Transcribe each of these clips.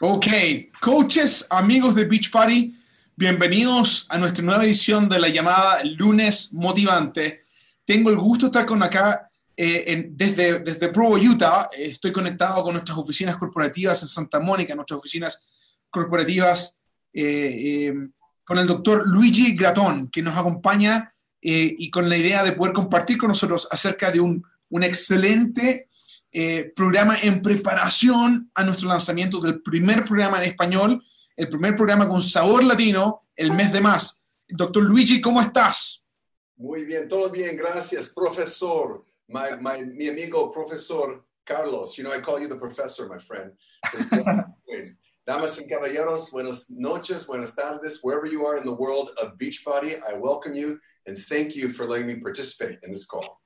Ok, coaches, amigos de Beach Party, bienvenidos a nuestra nueva edición de la llamada Lunes Motivante. Tengo el gusto de estar con acá eh, desde, desde Provo, Utah. Estoy conectado con nuestras oficinas corporativas en Santa Mónica, nuestras oficinas corporativas, eh, eh, con el doctor Luigi Gratón, que nos acompaña y con la idea de poder compartir con nosotros acerca de un, un excelente eh, programa en preparación a nuestro lanzamiento del primer programa en español, el primer programa con sabor latino, el mes de más. Doctor Luigi, ¿cómo estás? Muy bien, todo bien, gracias, profesor. My, my, mi amigo profesor Carlos, you know, I call you the professor, my friend. Damas y caballeros, buenas noches, buenas tardes, wherever you are in the world of Beachbody, I welcome you and thank you for letting me participate in this call.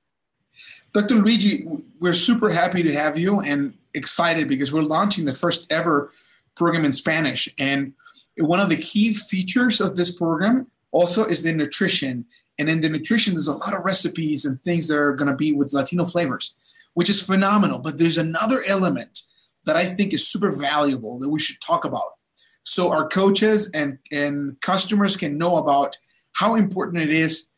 Dr. Luigi, we're super happy to have you and excited because we're launching the first ever program in Spanish. And one of the key features of this program also is the nutrition. And in the nutrition, there's a lot of recipes and things that are going to be with Latino flavors, which is phenomenal. But there's another element that I think is super valuable that we should talk about. So our coaches and, and customers can know about how important it is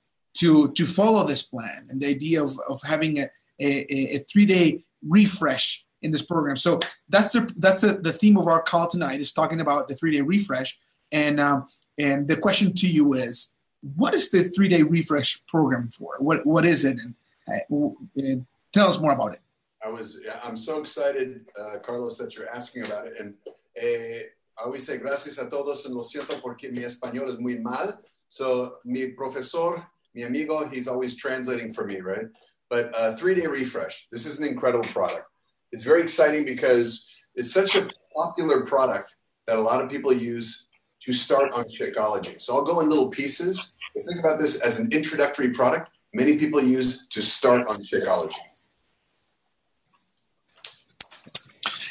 to, to follow this plan and the idea of, of having a, a, a three day refresh in this program. So that's the, that's the the theme of our call tonight is talking about the three day refresh. And, um, and the question to you is, what is the three day refresh program for? What, what is it? And uh, tell us more about it. I was, I'm so excited, uh, Carlos, that you're asking about it. And eh, I always say gracias a todos, and lo siento porque mi español es muy mal. So mi profesor, mi amigo, he's always translating for me, right? But uh, three day refresh, this is an incredible product. It's very exciting because it's such a popular product that a lot of people use to start on Shakeology. So I'll go in little pieces. Think about this as an introductory product. Many people use to start on Shakeology.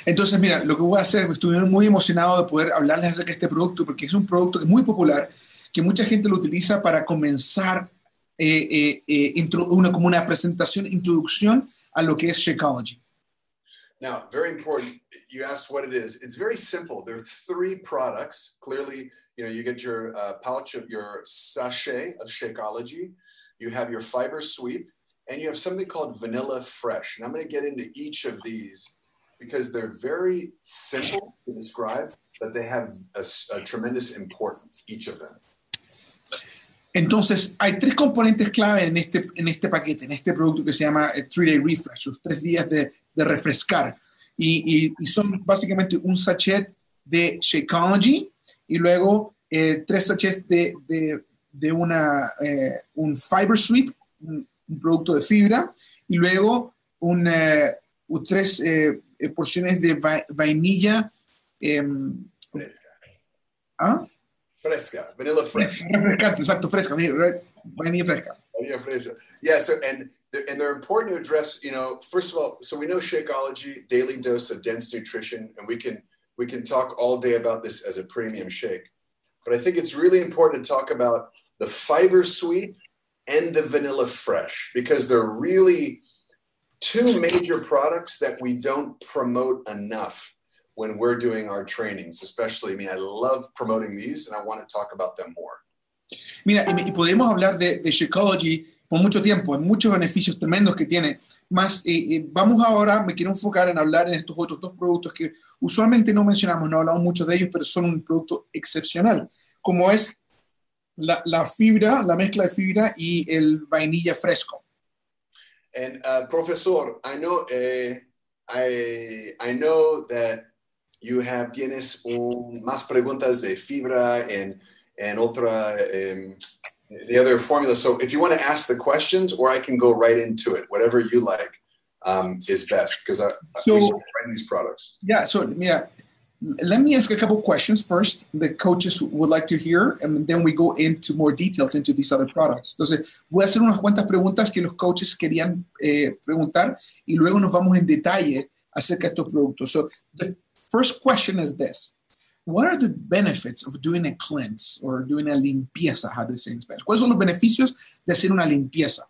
Entonces, mira, lo que voy a hacer, estuve muy emocionado de poder hablarles acerca de este producto, porque es un producto que es muy popular, que mucha gente lo utiliza para comenzar eh, eh, eh, intro- una, como una presentación, introducción a lo que es Shakeology. Now, very important. You asked what it is. It's very simple. There are three products. Clearly, you know, you get your uh, pouch of your sachet of Shakeology. You have your fiber sweep, and you have something called Vanilla Fresh. And I'm going to get into each of these because they're very simple to describe, but they have a tremendous importance, each of them. Entonces, hay tres componentes clave en este, en este paquete, en este producto que se llama eh, Three Day Refresh, los tres días de, refrescar. Y, son básicamente un sachet de Shakeology y luego eh, tres sachets de, de, una, eh, un Fiber Sweep, un, producto de fibra, y luego un, eh, tres eh, eh, porciones de va- vainilla. em, ¿ah? Fresca, Vanilla Fresh. Refrescante, exacto, fresca, vanilla fresca. Yeah, Fraser. Yeah, so and and they're important to address. You know, first of all, so we know Shakeology, daily dose of dense nutrition, and we can we can talk all day about this as a premium shake. But I think it's really important to talk about the fiber sweep and the vanilla fresh because they're really two major products that we don't promote enough when we're doing our trainings. Especially, I mean, I love promoting these, and I want to talk about them more. Mira, y, podemos hablar de, de Shakeology por mucho tiempo, en muchos beneficios tremendos que tiene. Más, eh, eh, vamos ahora, me quiero enfocar en hablar en estos otros dos productos que usualmente no mencionamos, no hablamos mucho de ellos, pero son un producto excepcional, como es la, la fibra, la mezcla de fibra y el vainilla fresco. And uh, Professor, I know, uh, I, I know that you have tienes un, más preguntas de fibra and and otra um, the other formula. So if you want to ask the questions, or I can go right into it, whatever you like um, is best because I, So- writing these products. Yeah, so mira, let me ask a couple questions first. The coaches would like to hear, and then we go into more details into these other products. Entonces, voy a hacer unas cuantas preguntas que los coaches querían eh, preguntar y luego nos vamos en detalle acerca de estos productos. So, the first question is this. What are the benefits of doing a cleanse or doing a limpieza, how do you say in Spanish? ¿Cuáles son los beneficios de hacer una limpieza?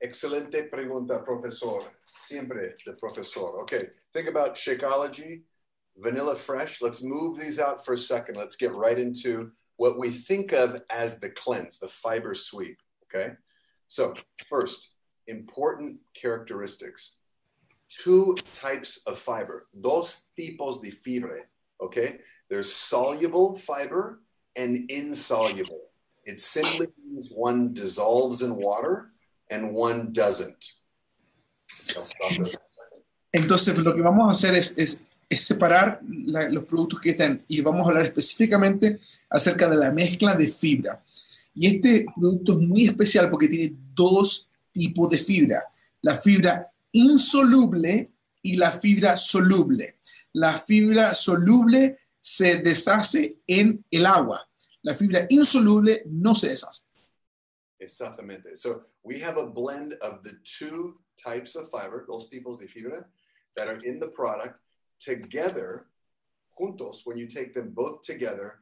Excelente pregunta, profesor. Siempre the professor. Okay, think about Shakeology. vanilla fresh. Let's move these out for a second. Let's get right into what we think of as the cleanse, the fiber sweep. Okay. So, first, important characteristics two types of fiber, dos tipos de fibra. Okay. There's soluble fiber and insoluble. It simply means one dissolves in water and one doesn't. Entonces, lo que vamos a hacer es, es, es separar la, los productos que están y vamos a hablar específicamente acerca de la mezcla de fibra. Y este producto es muy especial porque tiene dos tipos de fibra, la fibra insoluble y la fibra soluble. La fibra soluble se deshace en el agua. La fibra insoluble no se deshace. Exactamente. So we have a blend of the two types of fiber, dos tipos de fibra, that are in the product together, juntos, when you take them both together,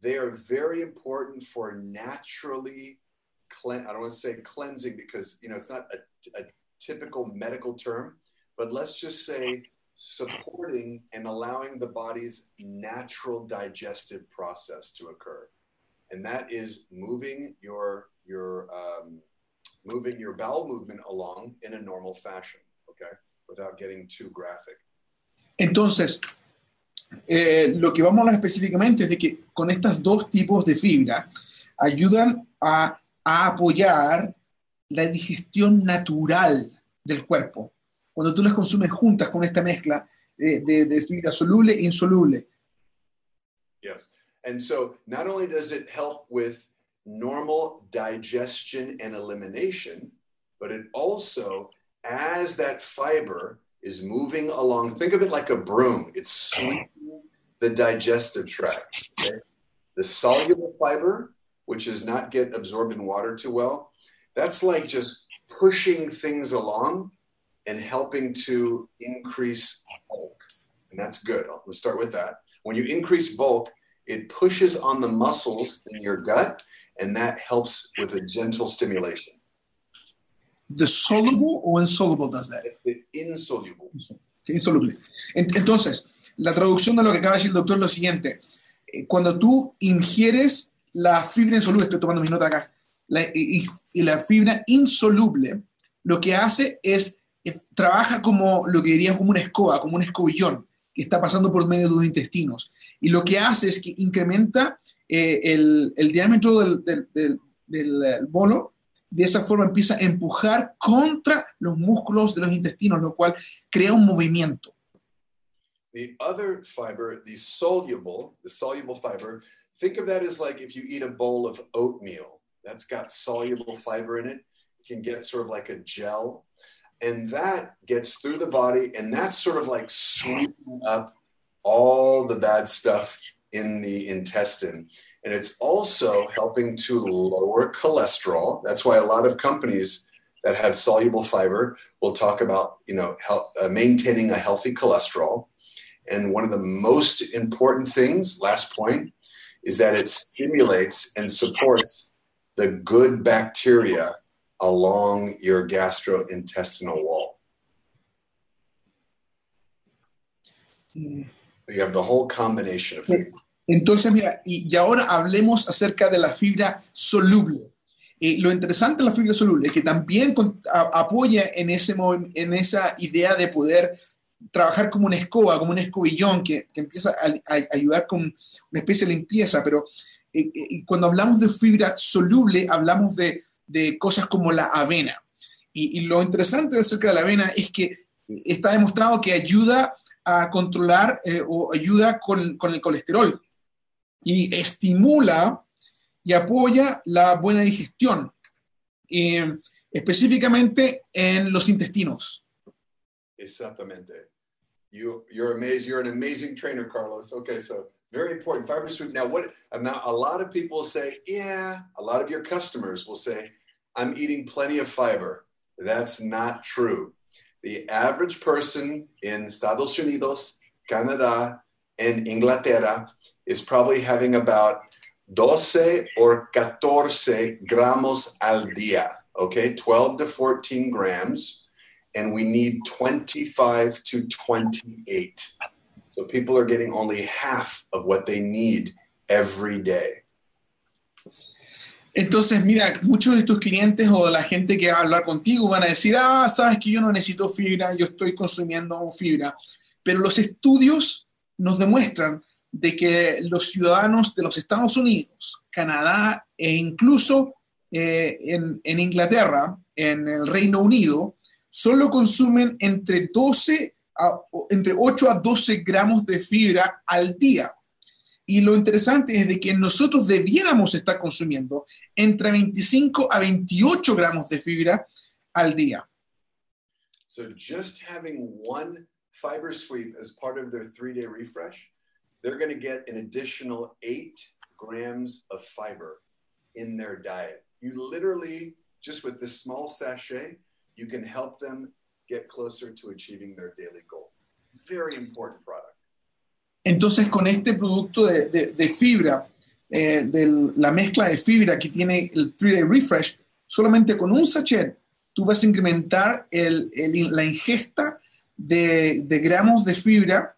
they are very important for naturally clean. I don't want to say cleansing because you know it's not a, a typical medical term, but let's just say supporting and allowing the body's natural digestive process to occur, and that is moving your your um, moving your bowel movement along in a normal fashion. Okay, without getting too graphic. Entonces, eh, lo que vamos a hablar específicamente es de que con estos dos tipos de fibra ayudan a, a apoyar la digestión natural del cuerpo. Cuando tú las consumes juntas con esta mezcla de, de, de fibra soluble e insoluble. Yes. And so not only does it help with normal digestion and elimination, but it also, as that fiber is moving along. Think of it like a broom. It's sweeping the digestive tract. Okay? The soluble fiber, which does not get absorbed in water too well, that's like just pushing things along and helping to increase bulk. And that's good. I'll start with that. When you increase bulk, it pushes on the muscles in your gut, and that helps with a gentle stimulation. The soluble or insoluble does that? Insoluble. Insoluble. Entonces, la traducción de lo que acaba de decir el doctor es lo siguiente. Eh, cuando tú ingieres la fibra insoluble, estoy tomando mi nota acá, la, y, y, la fibra insoluble, lo que hace es, es, trabaja como lo que diríamos como una escoba, como un escobillón que está pasando por medio de los intestinos. Y lo que hace es que incrementa eh, el, el, diámetro del, del, del, del bolo de esa forma empieza a empujar contra los músculos de los intestinos, lo cual crea un movimiento. The other fiber, the soluble, the soluble fiber, think of that as like if you eat a bowl of oatmeal. That's got soluble fiber in it. It can get sort of like a gel. And that gets through the body, and that's sort of like sweeping up all the bad stuff in the intestine. And it's also helping to lower cholesterol. That's why a lot of companies that have soluble fiber will talk about, you know, help, uh, maintaining a healthy cholesterol. And one of the most important things, last point, is that it stimulates and supports the good bacteria along your gastrointestinal wall. Mm. You have the whole combination of things. Entonces, mira, y, y, ahora hablemos acerca de la fibra soluble. Eh, lo interesante de la fibra soluble es que también con, a, apoya en, ese, en esa idea de poder trabajar como una escoba, como un escobillón que, que empieza a, a, ayudar con una especie de limpieza, pero eh, eh, cuando hablamos de fibra soluble, hablamos de, de cosas como la avena. Y, y, lo interesante acerca de la avena es que está demostrado que ayuda a controlar eh, o ayuda con, con el colesterol y estimula y apoya la buena digestión, eh, específicamente en los intestinos. Exactamente. You, you're amazing. You're an amazing trainer, Carlos. Okay, so very important. Fiber sweep. Now, what? Now, a lot of people say, yeah. A lot of your customers will say, I'm eating plenty of fiber. That's not true. The average person in Estados Unidos, Canada, and Inglaterra is probably having about 12 or 14 gramos al día, okay? 12 to 14 grams, and we need 25 to 28. So people are getting only half of what they need every day. Entonces, mira, muchos de tus clientes o de la gente que va a hablar contigo van a decir, ah, sabes que yo no necesito fibra, yo estoy consumiendo fibra. Pero los estudios nos demuestran de que los ciudadanos de los Estados Unidos, Canadá e incluso eh, en, en Inglaterra, en el Reino Unido, solo consumen entre 12 a, entre 8 a 12 gramos de fibra al día. Y lo interesante es de que nosotros debiéramos estar consumiendo entre 25 a 28 gramos de fibra al día. So just having one fiber sweep as part of their three-day refresh, they're going to get an additional eight grams of fiber in their diet. You literally, just with this small sachet, you can help them get closer to achieving their daily goal. Very important product. Entonces, con este producto de, de, de fibra, eh, de la mezcla de fibra que tiene el 3-Day Refresh, solamente con un sachet, tú vas a incrementar el, el, la ingesta de, de, gramos de fibra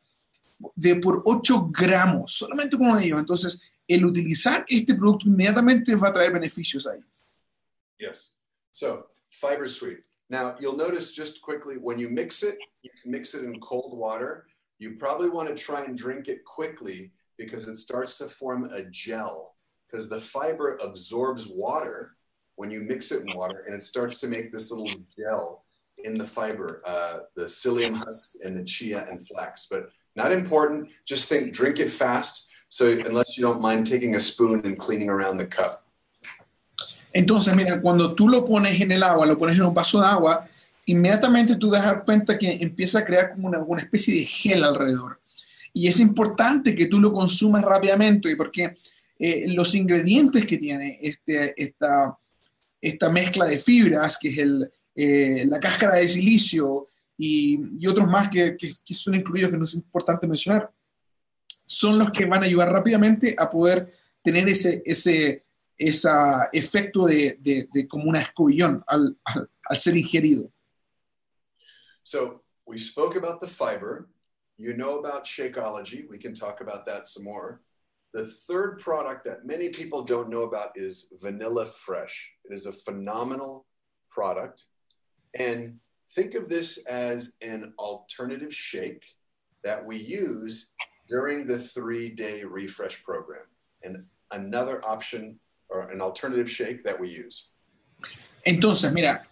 de por 8 gramos, solamente con ellos. Entonces, el utilizar este producto inmediatamente va a traer beneficios a ellos. Yes. So, Fiber Sweep. Now, you'll notice just quickly when you mix it, you can mix it in cold water. You probably want to try and drink it quickly because it starts to form a gel because the fiber absorbs water when you mix it in water and it starts to make this little gel in the fiber, uh, the psyllium husk and the chia and flax. But not important. Just think, drink it fast. So unless you don't mind taking a spoon and cleaning around the cup. Entonces, mira, cuando tú lo pones en el agua, lo pones en un vaso de agua, inmediatamente tú vas a dar cuenta que empieza a crear como una, especie de gel alrededor. Y es importante que tú lo consumas rápidamente porque eh, los ingredientes que tiene este, esta, esta mezcla de fibras, que es eh, la cáscara de silicio y, otros más que, son incluidos, que no es importante mencionar, son los que van a ayudar rápidamente a poder tener ese, ese, ese efecto de, de, de como una escobillón al, al, al ser ingerido. So we spoke about the fiber. You know about Shakeology. We can talk about that some more. The third product that many people don't know about is Vanilla Fresh. It is a phenomenal product. And think of this as an alternative shake that we use during the three day refresh program. And another option an alternative shake that we use. Entonces, mira,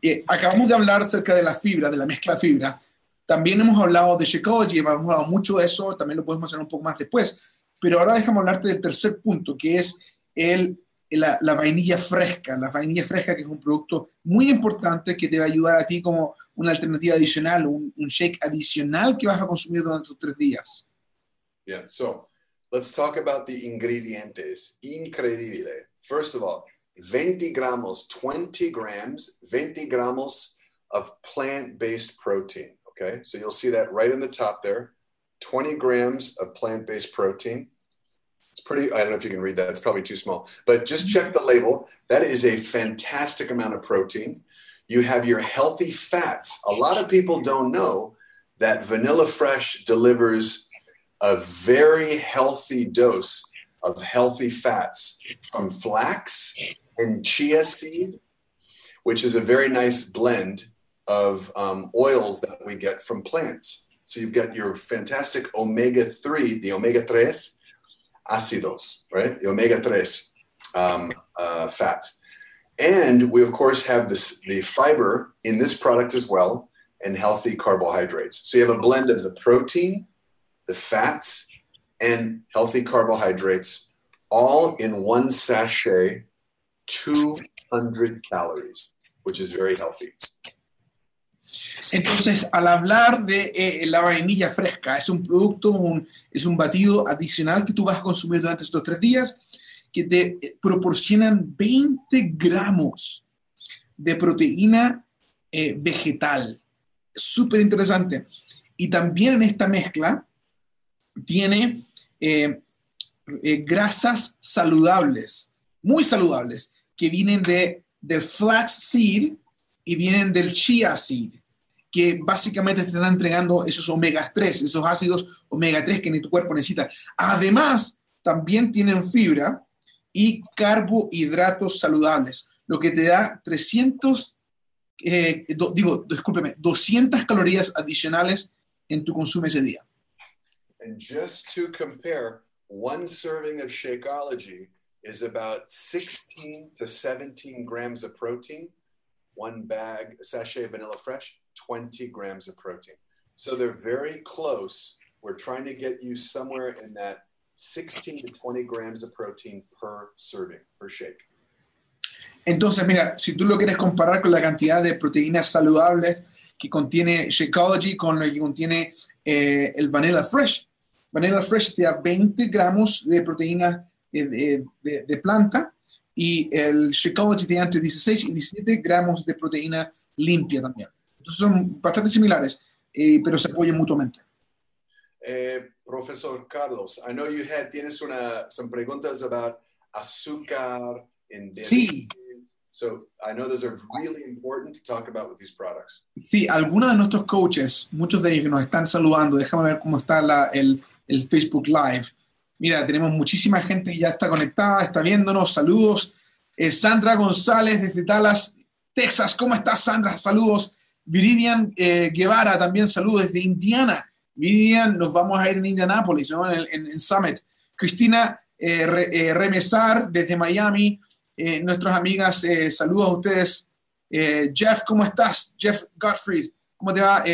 eh, acabamos de hablar acerca de la fibra, de la mezcla de fibra. También hemos hablado de Shakeology, hemos hablado mucho de eso, también lo podemos hacer un poco más después. Pero ahora déjame hablarte del tercer punto, que es el, la, la, vainilla fresca. La vainilla fresca, que es un producto muy importante que te va a ayudar a ti como una alternativa adicional, un, un shake adicional que vas a consumir durante tus tres días. Yeah, so let's talk about the ingredientes. Increíble. First of all, 20 gramos, 20 grams, 20 gramos of plant based protein. Okay, so you'll see that right in the top there 20 grams of plant based protein. It's pretty, I don't know if you can read that, it's probably too small, but just check the label. That is a fantastic amount of protein. You have your healthy fats. A lot of people don't know that Vanilla Fresh delivers a very healthy dose of healthy fats from flax and chia seed, which is a very nice blend of um, oils that we get from plants. So you've got your fantastic omega 3, the omega 3 ácidos, right? The omega 3 um, uh, fats. And we, of course, have this, the fiber in this product as well and healthy carbohydrates. So you have a blend of the protein, the fats, and healthy carbohydrates all in one sachet 200 calories, which is very healthy. Entonces, al hablar de eh, la vainilla fresca, es un producto, un, es un batido adicional que tú vas a consumir durante estos tres días que te proporcionan 20 gramos de proteína eh, vegetal. Súper interesante. Y también en esta mezcla tiene eh, eh, grasas saludables, muy saludables, que vienen de, del flax seed y vienen del chia seed. que básicamente te están entregando esos omega 3, esos ácidos omega 3 que tu cuerpo necesita. Además, también tienen fibra y carbohidratos saludables, lo que te da 300, eh, digo, discúlpeme, 200 calorías adicionales en tu consumo ese día. And just to compare, one serving of Shakeology is about 16 to 17 grams of protein. One bag, sachet vanilla fresh, 20 grams of protein. So they're very close. We're trying to get you somewhere in that 16 to 20 grams of protein per serving, per shake. Entonces, mira, si tú lo quieres comparar con la cantidad de proteínas saludables que contiene Shakeology con lo que contiene eh, el Vanilla Fresh, Vanilla Fresh te da 20 gramos de proteína de, de, de planta y el Shakeology te da entre 16 y 17 gramos de proteína limpia también. Entonces son bastante similares, eh, pero se apoyan mutuamente. Eh, profesor Carlos, I know you had, tienes una, some preguntas about azúcar in Sí. So I know those are really important to talk about with these products. Sí, algunos de nuestros coaches, muchos de ellos que nos están saludando, déjame ver cómo está la, el, el Facebook Live. Mira, tenemos muchísima gente que ya está conectada, está viéndonos. Saludos. Eh, Sandra González desde Dallas, Texas. ¿Cómo estás, Sandra? Saludos. Viridian eh, Guevara, también saludos desde Indiana. Viridian, nos vamos a ir en Indianápolis, ¿no? en, Summit. Cristina eh, Re, Remesar desde Miami. Nuestras amigas, saludos a ustedes. Jeff, ¿cómo estás? Jeff Gottfried, ¿cómo te va?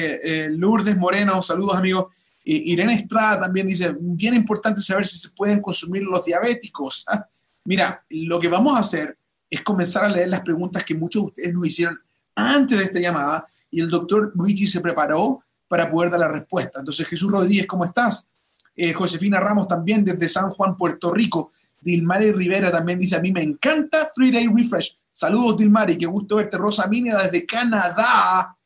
Lourdes Moreno, saludos amigos. Irene Estrada también dice, bien importante saber si se pueden consumir los diabéticos. ¿ah? Mira, lo que vamos a hacer es comenzar a leer las preguntas que muchos de ustedes nos hicieron antes de esta llamada y el doctor Luigi se preparó para poder dar la respuesta. Entonces, Jesús Rodríguez, ¿cómo estás? Eh, Josefina Ramos también desde San Juan, Puerto Rico. Dilmari Rivera también dice, a mí me encanta Three Day Refresh. Saludos, Dilmari, qué gusto verte. Rosa Mínida desde Canadá.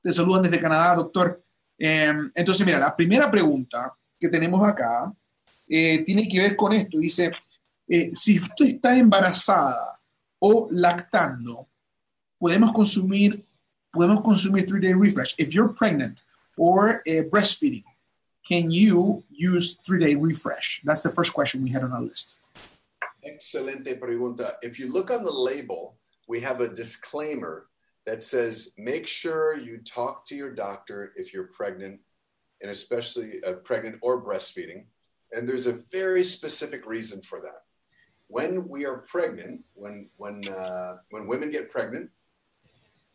Te saludan desde Canadá, doctor. Eh, entonces, mira, la primera pregunta que tenemos acá eh, tiene que ver con esto. Dice, eh, si tú estás embarazada o lactando, podemos consumir, podemos consumir Three Day Refresh. If you're pregnant or breastfeeding, can you use Three Day Refresh? That's the first question we had on our list. Excelente pregunta. If you look on the label, we have a disclaimer that says make sure you talk to your doctor if you're pregnant, and especially uh, pregnant or breastfeeding. And there's a very specific reason for that. When we are pregnant, when when uh, when women get pregnant,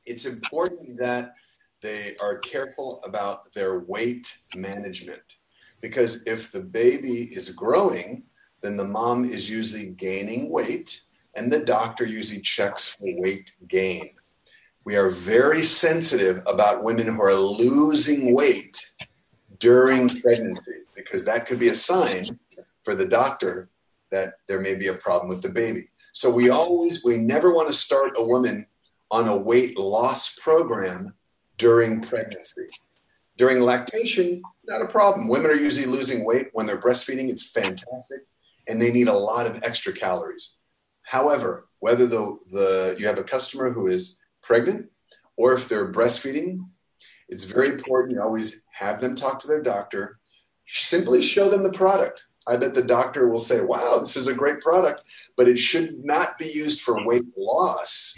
it's important that they are careful about their weight management because if the baby is growing, then the mom is usually gaining weight, and the doctor usually checks for weight gain. We are very sensitive about women who are losing weight during pregnancy because that could be a sign for the doctor that there may be a problem with the baby. So we always, we never want to start a woman on a weight loss program during pregnancy. During lactation, not a problem. Women are usually losing weight when they're breastfeeding. It's fantastic, and they need a lot of extra calories. However, whether the, the you have a customer who is pregnant or if they're breastfeeding, it's very important you always have them talk to their doctor. Simply show them the product. I bet the doctor will say, wow, this is a great product, but it should not be used for weight loss.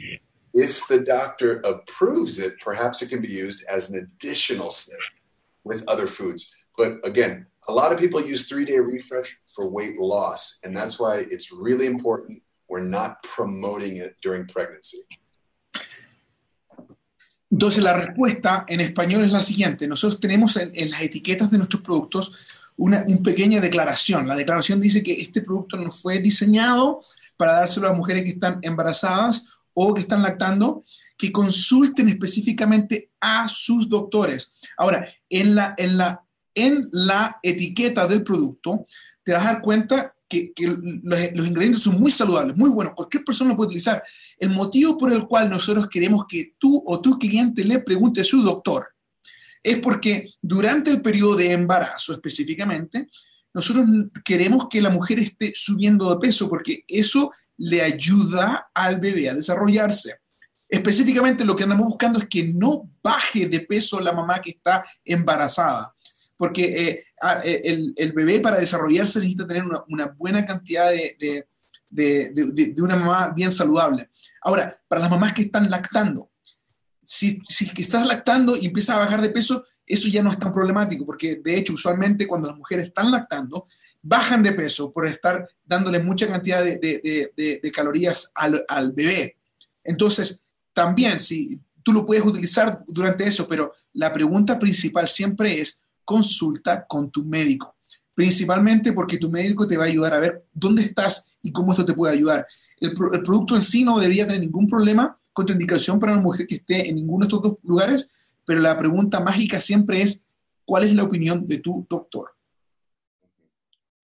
If the doctor approves it, perhaps it can be used as an additional step with other foods. But again, a lot of people use three day refresh for weight loss, and that's why it's really important we're not promoting it during pregnancy. Entonces la respuesta en español es la siguiente. Nosotros tenemos en, las etiquetas de nuestros productos una, pequeña declaración. La declaración dice que este producto no fue diseñado para dárselo a mujeres que están embarazadas o que están lactando, que consulten específicamente a sus doctores. Ahora, en la, en la, en la etiqueta del producto, te vas a dar cuenta que, los, los, ingredientes son muy saludables, muy buenos, cualquier persona lo puede utilizar. El motivo por el cual nosotros queremos que tú o tu cliente le pregunte a su doctor es porque durante el periodo de embarazo específicamente, nosotros queremos que la mujer esté subiendo de peso porque eso le ayuda al bebé a desarrollarse. Específicamente lo que andamos buscando es que no baje de peso la mamá que está embarazada, porque eh, eh, el, bebé para desarrollarse necesita tener una, buena cantidad de, de, una mamá bien saludable. Ahora, para las mamás que están lactando, si, si estás lactando y empiezas a bajar de peso, eso ya no es tan problemático, porque de hecho usualmente cuando las mujeres están lactando, bajan de peso por estar dándole mucha cantidad de, calorías al, al, bebé. Entonces, también, si tú lo puedes utilizar durante eso, pero la pregunta principal siempre es consulta con tu médico, principalmente porque tu médico te va a ayudar a ver dónde estás y cómo esto te puede ayudar. El, producto en sí no debería tener ningún problema, contraindicación para una mujer que esté en ninguno de estos dos lugares, pero la pregunta mágica siempre es, ¿cuál es la opinión de tu doctor?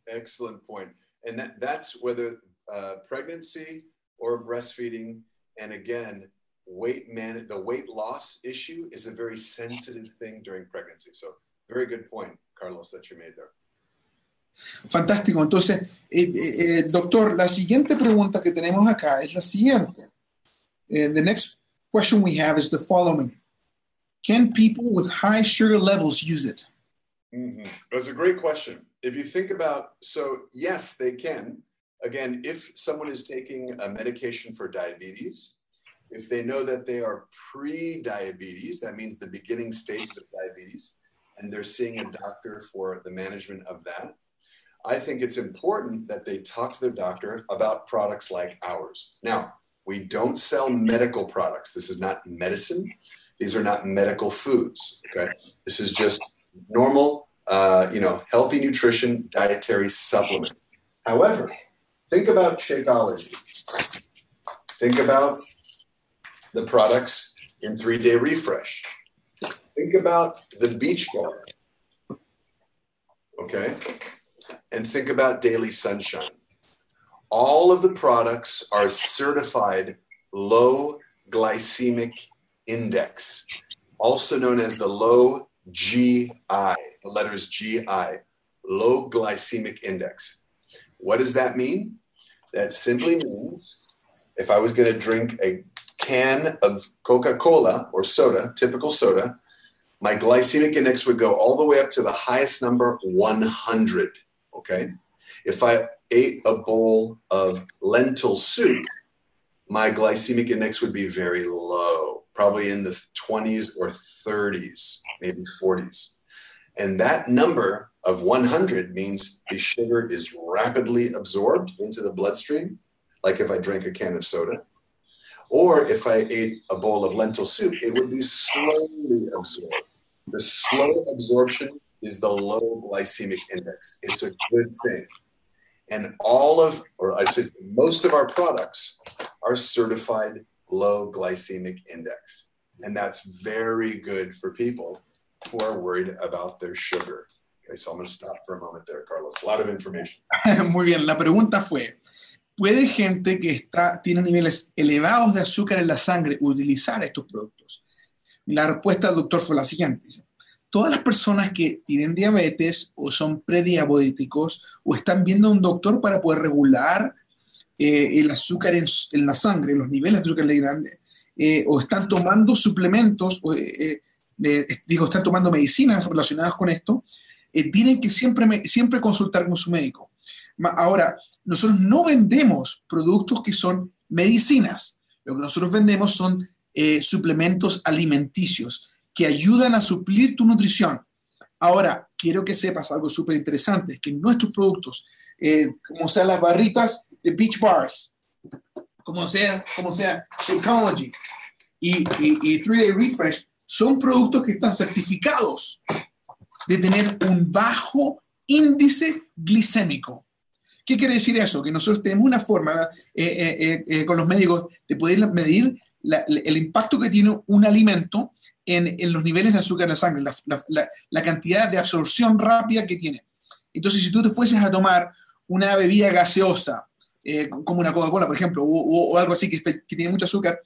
Excellent point. And that, that's whether uh, pregnancy or breastfeeding. And again, weight man, the weight loss issue is a very sensitive thing during pregnancy. So, very good point, Carlos, that you made there. Fantástico. Entonces, eh, eh, eh doctor, la siguiente pregunta que tenemos acá es la siguiente. And the next question we have is the following Can people with high sugar levels use it? Mm-hmm. That's a great question. If you think about, so yes, they can. Again, if someone is taking a medication for diabetes, if they know that they are pre diabetes, that means the beginning stages of diabetes, and they're seeing a doctor for the management of that, I think it's important that they talk to their doctor about products like ours. Now, we don't sell medical products. This is not medicine. These are not medical foods. Okay, this is just normal, uh, you know, healthy nutrition, dietary supplement. However, think about Shakeology. Think about the products in three day refresh. Think about the beach bar. Okay, and think about daily sunshine. All of the products are certified low glycemic index, also known as the low GI, the letters GI, low glycemic index. What does that mean? That simply means if I was going to drink a can of Coca Cola or soda, typical soda, my glycemic index would go all the way up to the highest number 100. Okay. If I ate a bowl of lentil soup, my glycemic index would be very low probably in the 20s or 30s, maybe 40s. And that number of 100 means the sugar is rapidly absorbed into the bloodstream, like if I drank a can of soda. Or if I ate a bowl of lentil soup, it would be slowly absorbed. The slow absorption is the low glycemic index. It's a good thing. And all of, or I say most of our products are certified low glycemic index. And that's very good for people who are worried about their sugar. Okay, so I'm going to stop for a moment there, Carlos. A lot of information. Muy bien, la pregunta fue, ¿puede gente que está, tiene niveles elevados de azúcar en la sangre utilizar estos productos? La respuesta del doctor fue la siguiente. Todas las personas que tienen diabetes o son prediabéticos o están viendo a un doctor para poder regular eh, el azúcar en, la sangre, los niveles de azúcar grande, eh, o están tomando suplementos, o, eh, digo, están tomando medicinas relacionadas con esto, tienen que siempre, siempre consultar con su médico. Ahora, nosotros no vendemos productos que son medicinas. Lo que nosotros vendemos son suplementos alimenticios que ayudan a suplir tu nutrición. Ahora, quiero que sepas algo súper interesante, es que nuestros productos, como sean las barritas de Beach Bars, como sea, como sea Shakeology y, y, y 3 Day Refresh, son productos que están certificados de tener un bajo índice glicémico. ¿Qué quiere decir eso? Que nosotros tenemos una forma eh, eh, eh, con los médicos de poder medir el impacto que tiene un alimento en, los niveles de azúcar en la sangre, la, cantidad de absorción rápida que tiene. Entonces, si tú te fueses a tomar una bebida gaseosa eh, como una Coca-Cola, por ejemplo, o, algo así que, tiene mucho azúcar,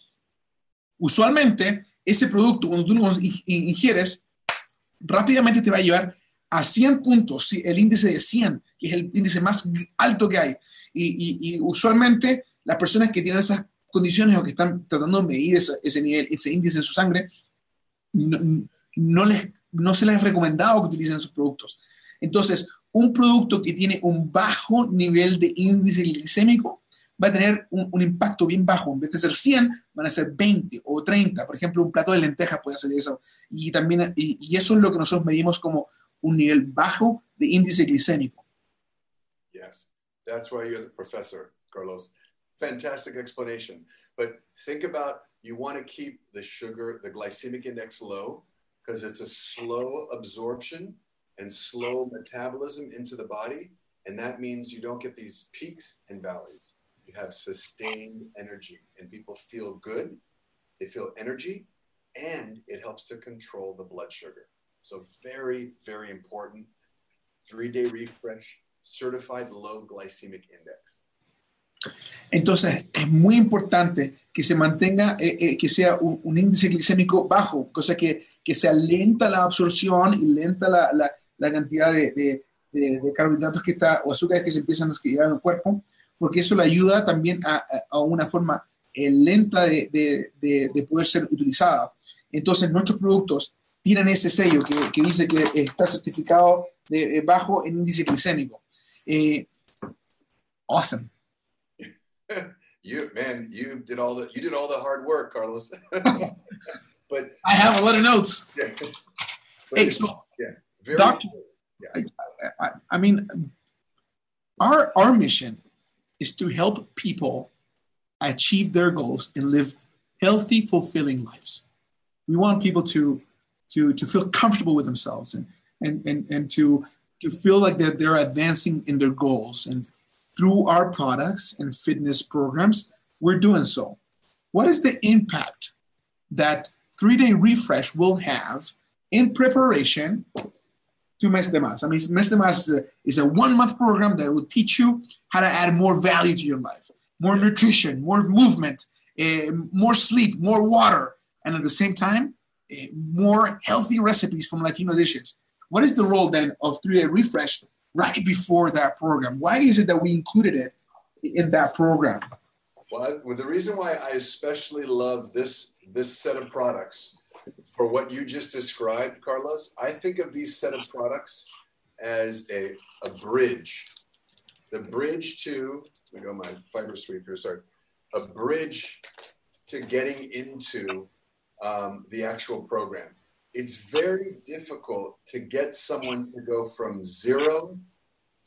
usualmente ese producto, cuando tú lo ingieres, rápidamente te va a llevar a 100 puntos, el índice de 100, que es el índice más alto que hay. Y, y, usualmente las personas que tienen esas condiciones o que están tratando de medir ese, ese nivel, ese índice en su sangre, no, no, les, no se les ha recomendado que utilicen sus productos. Entonces, un producto que tiene un bajo nivel de índice glicémico va a tener un, un, impacto bien bajo. En vez de ser 100, van a ser 20 o 30. Por ejemplo, un plato de lentejas puede hacer eso. Y, también, y, y eso es lo que nosotros medimos como un nivel bajo de índice glicémico. Yes, that's why you're the professor, Carlos. Fantastic explanation. But think about you want to keep the sugar, the glycemic index low because it's a slow absorption and slow metabolism into the body. And that means you don't get these peaks and valleys. You have sustained energy, and people feel good, they feel energy, and it helps to control the blood sugar. So, very, very important. Three day refresh, certified low glycemic index. Entonces, es muy importante que se mantenga, eh, eh, que sea un, un, índice glicémico bajo, cosa que, que sea lenta la absorción y lenta la, la, la cantidad de, de, de, de, carbohidratos que está, o azúcares que se empiezan a en el cuerpo, porque eso le ayuda también a, a una forma eh, lenta de, de, poder ser utilizada. Entonces, nuestros productos tienen ese sello que, que dice que está certificado de, bajo en índice glicémico. Eh, awesome. you man, you did all the you did all the hard work, Carlos. but I have a lot of notes. Yeah. hey, so yeah, doctor, yeah. I, I, I mean, our our mission is to help people achieve their goals and live healthy, fulfilling lives. We want people to to to feel comfortable with themselves and and and, and to to feel like that they're advancing in their goals and through our products and fitness programs, we're doing so. What is the impact that three day refresh will have in preparation to Mes de Más? I mean, Mes de Más is a, is a one month program that will teach you how to add more value to your life, more nutrition, more movement, uh, more sleep, more water, and at the same time, uh, more healthy recipes from Latino dishes. What is the role then of three day refresh right before that program? Why is it that we included it in that program? Well, the reason why I especially love this this set of products for what you just described, Carlos, I think of these set of products as a, a bridge. The bridge to, let me go my fiber sweep here, sorry. A bridge to getting into um, the actual program it's very difficult to get someone to go from zero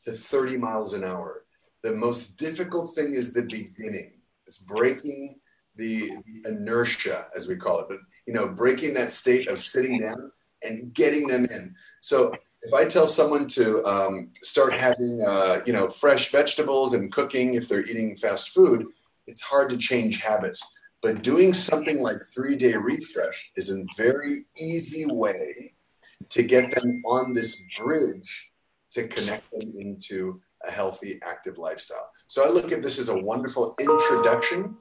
to 30 miles an hour. The most difficult thing is the beginning. It's breaking the inertia, as we call it, but you know, breaking that state of sitting down and getting them in. So if I tell someone to um, start having, uh, you know, fresh vegetables and cooking if they're eating fast food, it's hard to change habits. But doing something like three day refresh is a very easy way to get them on this bridge to connect them into a healthy, active lifestyle. So I look at this as a wonderful introduction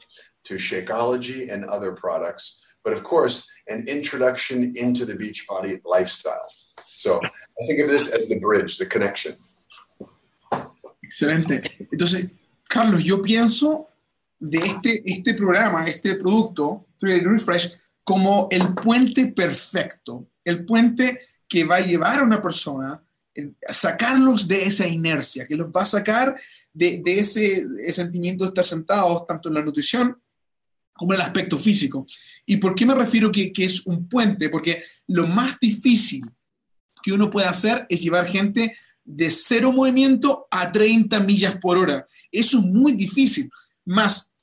to Shakeology and other products, but of course, an introduction into the Beachbody lifestyle. So I think of this as the bridge, the connection. Excelente. Entonces, Carlos, yo pienso de este, este programa, este producto, Refresh, como el puente perfecto, el puente que va a llevar a una persona eh, a sacarlos de esa inercia, que los va a sacar de, ese, sentimiento de estar sentados, tanto en la nutrición como en el aspecto físico. ¿Y por qué me refiero que, que es un puente? Porque lo más difícil que uno puede hacer es llevar gente de cero movimiento a 30 millas por hora. Eso es muy difícil. Más,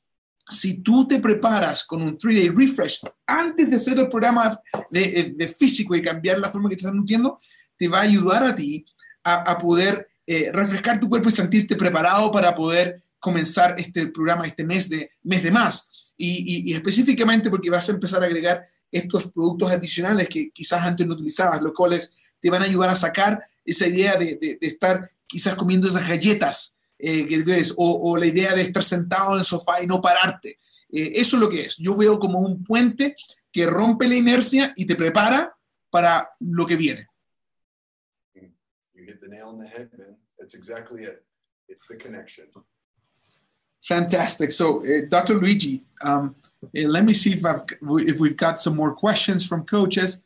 si tú te preparas con un 3-day refresh antes de hacer el programa de, de, físico y cambiar la forma que te estás nutriendo, te va a ayudar a ti a, a poder eh, refrescar tu cuerpo y sentirte preparado para poder comenzar este programa este mes de, mes de más. Y, y, y, específicamente porque vas a empezar a agregar estos productos adicionales que quizás antes no utilizabas, los cuales te van a ayudar a sacar esa idea de, de, de estar quizás comiendo esas galletas eh, que es, o, o, la idea de estar sentado en el sofá y no pararte. Eh, eso es lo que es. Yo veo como un puente que rompe la inercia y te prepara para lo que viene. You hit the nail on the head, man. That's exactly it. It's the connection. Fantastic. So, uh, Dr. Luigi, um, uh, let me see if I've if we've got some more questions from coaches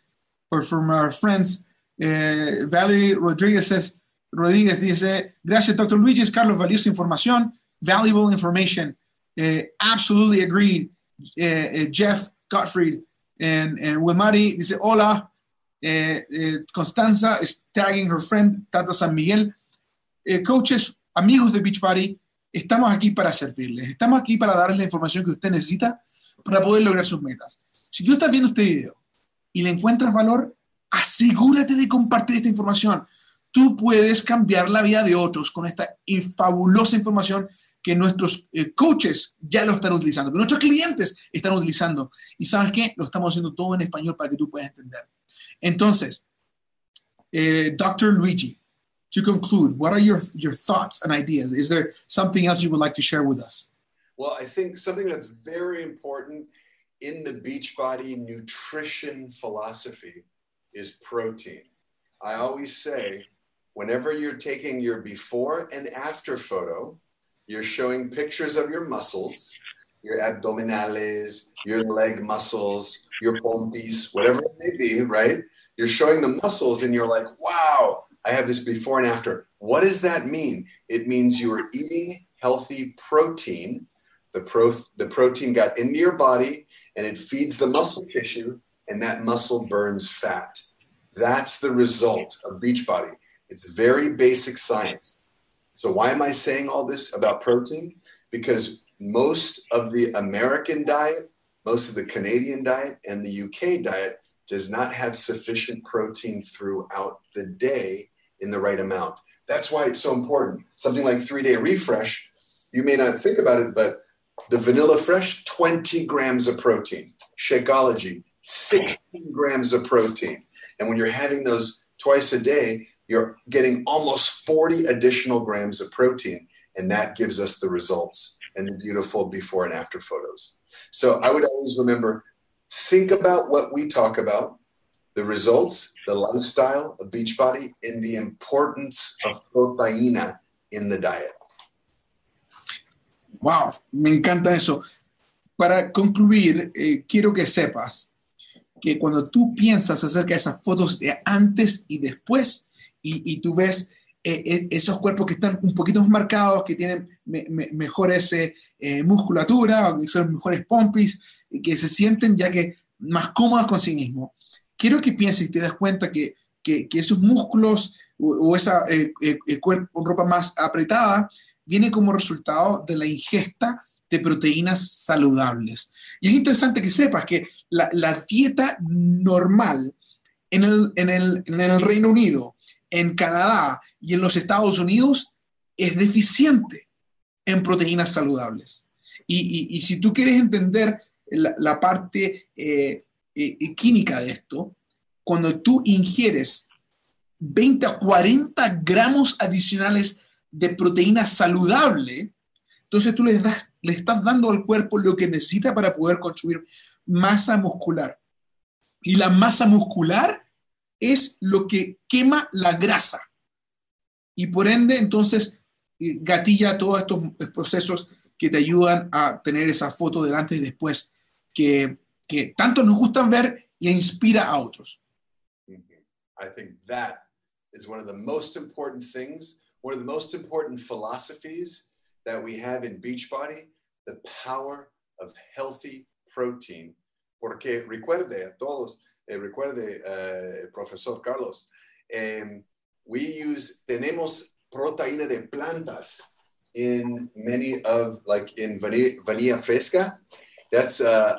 or from our friends. Uh, Valerie Rodriguez says, Rodriguez dice, gracias, Dr. Luigi, Carlos, valiosa información, valuable information. Uh, absolutely agreed. Uh, uh, Jeff Gottfried and, and Wilmari dice, hola. Constanza is tagging her friend Tata San Miguel. coaches, amigos de Beach Party, estamos aquí para servirles. Estamos aquí para darles la información que usted necesita para poder lograr sus metas. Si tú estás viendo este video y le encuentras valor, asegúrate de compartir esta información. Tú puedes cambiar la vida de otros con esta fabulosa información que nuestros eh, coaches ya lo están utilizando, que nuestros clientes están utilizando. Y sabes qué, lo estamos haciendo todo en español para que tú puedas entender. Entonces, eh, Dr. Luigi, to conclude, what are your, your thoughts and ideas? Is there something else you would like to share with us? Well, I think something that's very important in the Beachbody nutrition philosophy is protein. I always say, whenever you're taking your before and after photo, you're showing pictures of your muscles, your abdominales, your leg muscles, your pompis, whatever it may be, right? You're showing the muscles and you're like, wow, I have this before and after. What does that mean? It means you are eating healthy protein the, pro- the protein got into your body and it feeds the muscle tissue, and that muscle burns fat. That's the result of Beachbody. It's very basic science. So, why am I saying all this about protein? Because most of the American diet, most of the Canadian diet, and the UK diet does not have sufficient protein throughout the day in the right amount. That's why it's so important. Something like three day refresh, you may not think about it, but the Vanilla Fresh, 20 grams of protein. Shakeology, 16 grams of protein. And when you're having those twice a day, you're getting almost 40 additional grams of protein. And that gives us the results and the beautiful before and after photos. So I would always remember think about what we talk about, the results, the lifestyle of Beachbody, and the importance of proteína in the diet. Wow, me encanta eso. Para concluir, eh, quiero que sepas que cuando tú piensas acerca de esas fotos de antes y después, y, tú ves eh, eh, esos cuerpos que están un poquito más marcados, que tienen mejores musculatura, que son mejores pompis, y que se sienten ya que más cómodos con sí mismos, quiero que pienses y te das cuenta que, esos músculos o, esa cuerpo, ropa más apretada viene como resultado de la ingesta de proteínas saludables. Y es interesante que sepas que la, dieta normal en el, Reino Unido, en Canadá y en los Estados Unidos es deficiente en proteínas saludables. Y, si tú quieres entender la, parte eh, eh, química de esto, cuando tú ingieres 20 a 40 gramos adicionales de proteína saludable, entonces tú le, das, le estás dando al cuerpo lo que necesita para poder construir masa muscular. Y la masa muscular es lo que quema la grasa. Y por ende, entonces, eh, gatilla todos estos procesos que te ayudan a tener esa foto delante y después que, que tanto nos gustan ver y inspira a otros. I think that is one of the most important things one of the most important philosophies that we have in Beachbody, the power of healthy protein. Porque recuerde a todos, eh, recuerde, uh, profesor Carlos, we use, tenemos proteína de plantas in many of, like in vanilla, vanilla fresca. That's uh,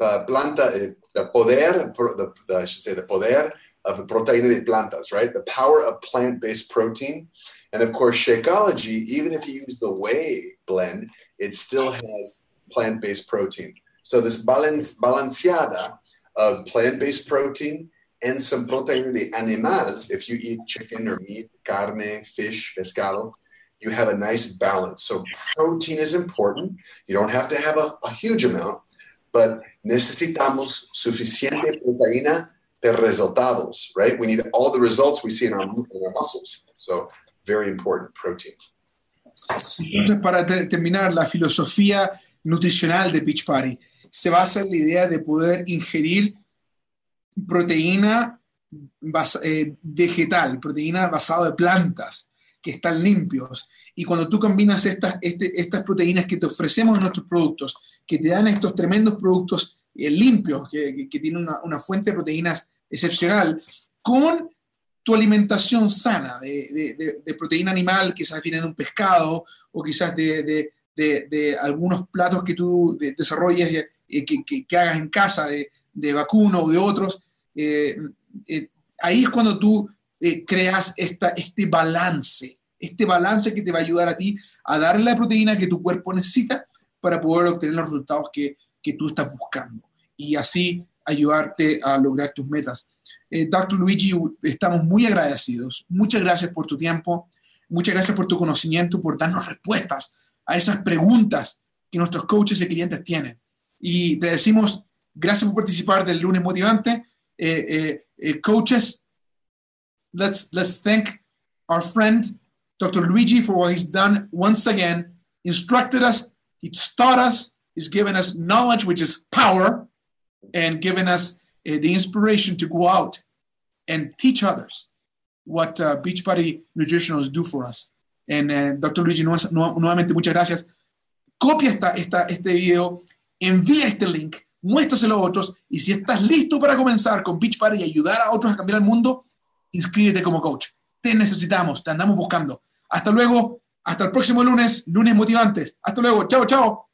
planta, uh, the poder, the, the, I should say, the poder of proteína de plantas, right? The power of plant-based protein. And of course, Shakeology, even if you use the whey blend, it still has plant based protein. So, this balance, balanceada of plant based protein and some protein de animals, if you eat chicken or meat, carne, fish, pescado, you have a nice balance. So, protein is important. You don't have to have a, a huge amount, but necesitamos suficiente proteína per resultados, right? We need all the results we see in our, in our muscles. So, very important protein. Entonces, para terminar, la filosofía nutricional de Beachbody se basa en la idea de poder ingerir proteína eh, vegetal, proteína basada de plantas que están limpios. Y cuando tú combinas estas, este, estas proteínas que te ofrecemos en nuestros productos, que te dan estos tremendos productos eh, limpios, que, que, tienen una, una, fuente de proteínas excepcional, con tu alimentación sana de, de, proteína animal, quizás viene de un pescado o quizás de, de algunos platos que tú desarrolles, y que, hagas en casa de, vacuno o de otros, eh, eh, ahí es cuando tú eh, creas esta, este balance, este balance que te va a ayudar a ti a darle la proteína que tu cuerpo necesita para poder obtener los resultados que, que tú estás buscando y así ayudarte a lograr tus metas. Eh, Dr. Luigi, estamos muy agradecidos. Muchas gracias por tu tiempo, muchas gracias por tu conocimiento, por darnos respuestas a esas preguntas que nuestros coaches y clientes tienen. Y te decimos gracias por participar del lunes motivante. Eh, eh, eh, coaches, let's, let's thank our friend, Dr. Luigi, for what he's done once again, instructed us, he's taught us, he's given us knowledge, which is power, and given us uh, the inspiration to go out and teach others what uh, Beachbody Nutritionals do for us. And uh, Dr. Luigi, nu nuevamente muchas gracias. Copia esta, esta, este video, envía este link, muéstraselo a otros y si estás listo para comenzar con Beachbody y ayudar a otros a cambiar el mundo, inscríbete como coach. Te necesitamos, te andamos buscando. Hasta luego, hasta el próximo lunes, lunes motivantes. Hasta luego, chao, chao.